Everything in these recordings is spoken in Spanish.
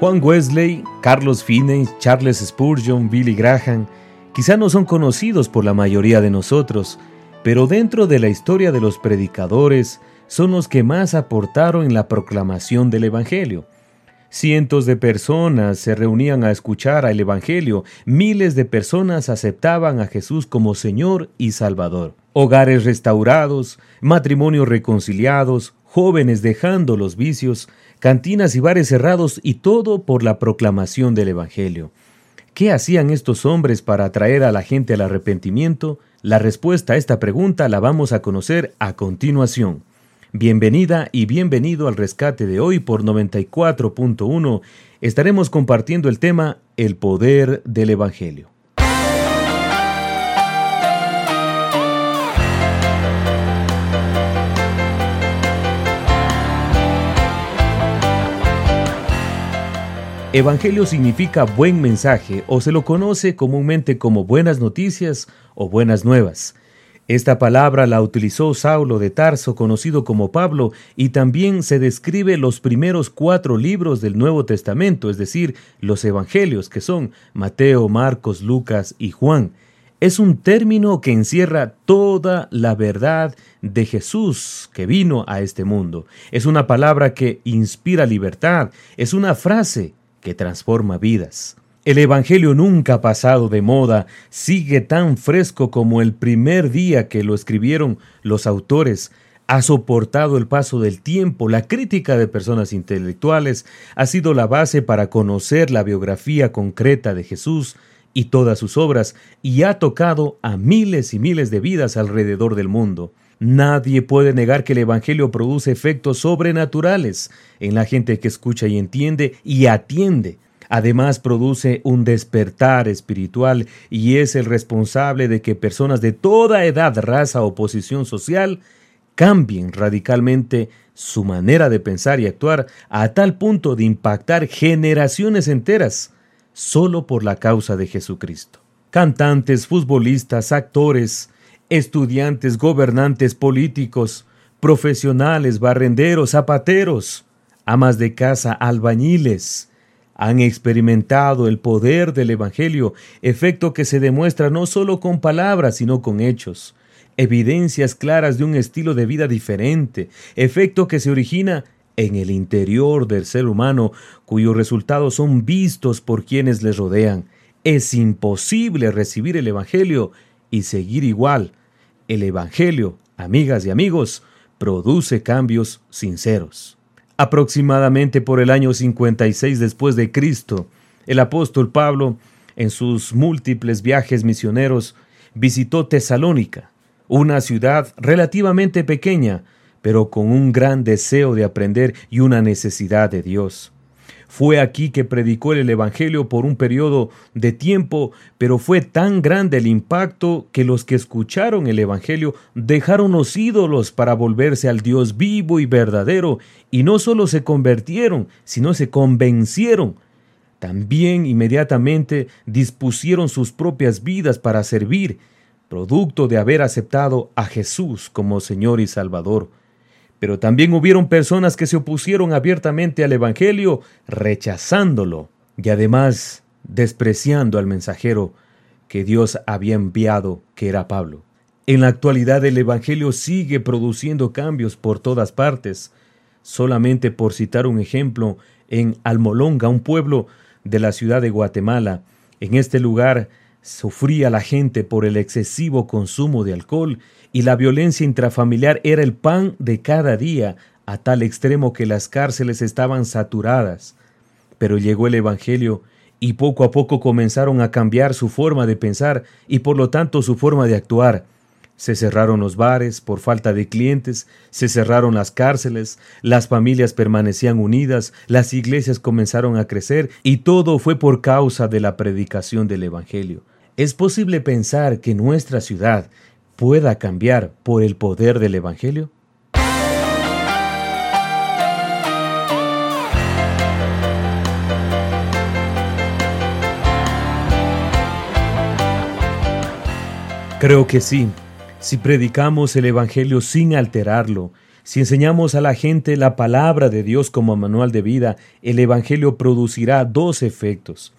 Juan Wesley, Carlos Finney, Charles Spurgeon, Billy Graham, quizá no son conocidos por la mayoría de nosotros, pero dentro de la historia de los predicadores son los que más aportaron en la proclamación del Evangelio. Cientos de personas se reunían a escuchar el Evangelio, miles de personas aceptaban a Jesús como Señor y Salvador. Hogares restaurados, matrimonios reconciliados, jóvenes dejando los vicios, cantinas y bares cerrados y todo por la proclamación del Evangelio. ¿Qué hacían estos hombres para atraer a la gente al arrepentimiento? La respuesta a esta pregunta la vamos a conocer a continuación. Bienvenida y bienvenido al rescate de hoy por 94.1. Estaremos compartiendo el tema El poder del Evangelio. Evangelio significa buen mensaje o se lo conoce comúnmente como buenas noticias o buenas nuevas. Esta palabra la utilizó Saulo de Tarso, conocido como Pablo, y también se describe los primeros cuatro libros del Nuevo Testamento, es decir, los Evangelios, que son Mateo, Marcos, Lucas y Juan. Es un término que encierra toda la verdad de Jesús que vino a este mundo. Es una palabra que inspira libertad, es una frase que transforma vidas. El Evangelio nunca ha pasado de moda, sigue tan fresco como el primer día que lo escribieron los autores, ha soportado el paso del tiempo, la crítica de personas intelectuales ha sido la base para conocer la biografía concreta de Jesús y todas sus obras, y ha tocado a miles y miles de vidas alrededor del mundo. Nadie puede negar que el Evangelio produce efectos sobrenaturales en la gente que escucha y entiende y atiende. Además produce un despertar espiritual y es el responsable de que personas de toda edad, raza o posición social cambien radicalmente su manera de pensar y actuar a tal punto de impactar generaciones enteras solo por la causa de Jesucristo. Cantantes, futbolistas, actores, estudiantes, gobernantes, políticos, profesionales, barrenderos, zapateros, amas de casa, albañiles, han experimentado el poder del Evangelio, efecto que se demuestra no solo con palabras, sino con hechos, evidencias claras de un estilo de vida diferente, efecto que se origina en el interior del ser humano, cuyos resultados son vistos por quienes les rodean. Es imposible recibir el Evangelio y seguir igual. El Evangelio, amigas y amigos, produce cambios sinceros. Aproximadamente por el año 56 después de Cristo, el apóstol Pablo, en sus múltiples viajes misioneros, visitó Tesalónica, una ciudad relativamente pequeña, pero con un gran deseo de aprender y una necesidad de Dios. Fue aquí que predicó el Evangelio por un periodo de tiempo, pero fue tan grande el impacto que los que escucharon el Evangelio dejaron los ídolos para volverse al Dios vivo y verdadero, y no solo se convirtieron, sino se convencieron. También inmediatamente dispusieron sus propias vidas para servir, producto de haber aceptado a Jesús como Señor y Salvador. Pero también hubieron personas que se opusieron abiertamente al Evangelio, rechazándolo y además despreciando al mensajero que Dios había enviado, que era Pablo. En la actualidad el Evangelio sigue produciendo cambios por todas partes. Solamente por citar un ejemplo, en Almolonga, un pueblo de la ciudad de Guatemala, en este lugar Sufría la gente por el excesivo consumo de alcohol y la violencia intrafamiliar era el pan de cada día, a tal extremo que las cárceles estaban saturadas. Pero llegó el Evangelio y poco a poco comenzaron a cambiar su forma de pensar y por lo tanto su forma de actuar. Se cerraron los bares por falta de clientes, se cerraron las cárceles, las familias permanecían unidas, las iglesias comenzaron a crecer y todo fue por causa de la predicación del Evangelio. ¿Es posible pensar que nuestra ciudad pueda cambiar por el poder del Evangelio? Creo que sí. Si predicamos el Evangelio sin alterarlo, si enseñamos a la gente la palabra de Dios como manual de vida, el Evangelio producirá dos efectos.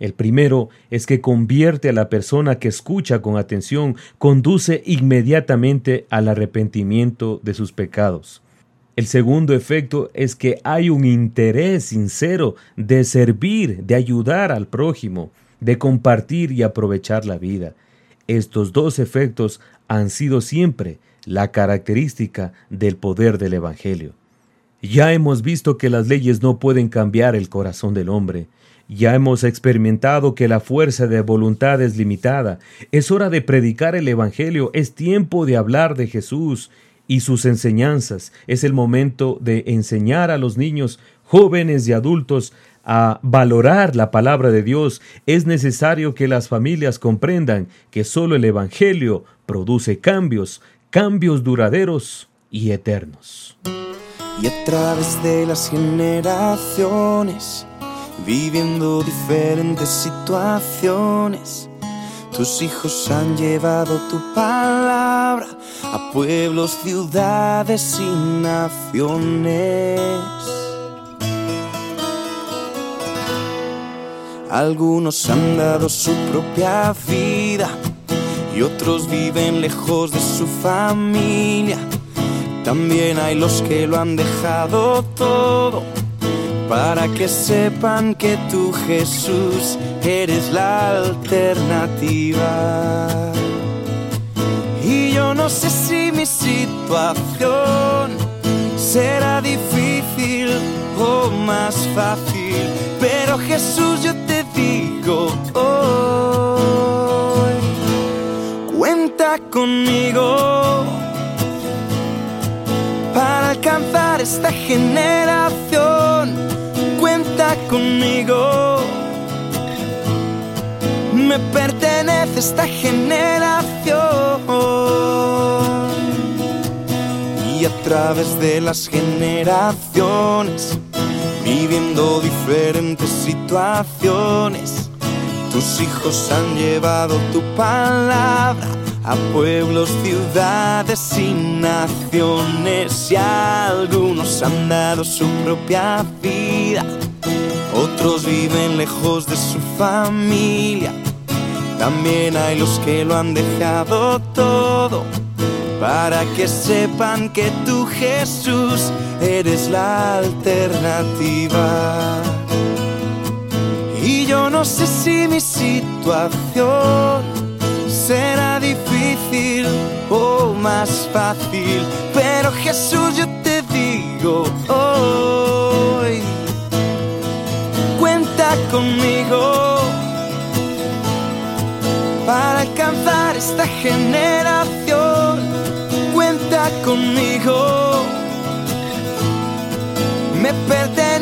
El primero es que convierte a la persona que escucha con atención, conduce inmediatamente al arrepentimiento de sus pecados. El segundo efecto es que hay un interés sincero de servir, de ayudar al prójimo, de compartir y aprovechar la vida. Estos dos efectos han sido siempre la característica del poder del Evangelio. Ya hemos visto que las leyes no pueden cambiar el corazón del hombre. Ya hemos experimentado que la fuerza de voluntad es limitada. Es hora de predicar el Evangelio. Es tiempo de hablar de Jesús y sus enseñanzas. Es el momento de enseñar a los niños, jóvenes y adultos a valorar la palabra de Dios, es necesario que las familias comprendan que solo el Evangelio produce cambios, cambios duraderos y eternos. Y a través de las generaciones, viviendo diferentes situaciones, tus hijos han llevado tu palabra a pueblos, ciudades y naciones. Algunos han dado su propia vida y otros viven lejos de su familia. También hay los que lo han dejado todo para que sepan que tú Jesús eres la alternativa. Y yo no sé si mi situación será difícil o más fácil, pero Jesús yo te Cuenta conmigo para alcanzar esta generación. Cuenta conmigo. Me pertenece esta generación. Y a través de las generaciones viviendo diferentes situaciones. Tus hijos han llevado tu palabra a pueblos, ciudades y naciones. Y algunos han dado su propia vida, otros viven lejos de su familia. También hay los que lo han dejado todo para que sepan que tú Jesús eres la alternativa. No sé si mi situación será difícil o más fácil, pero Jesús yo te digo hoy, cuenta conmigo para alcanzar esta generación conmigo. Me pertenece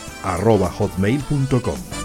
arroba hotmail.com.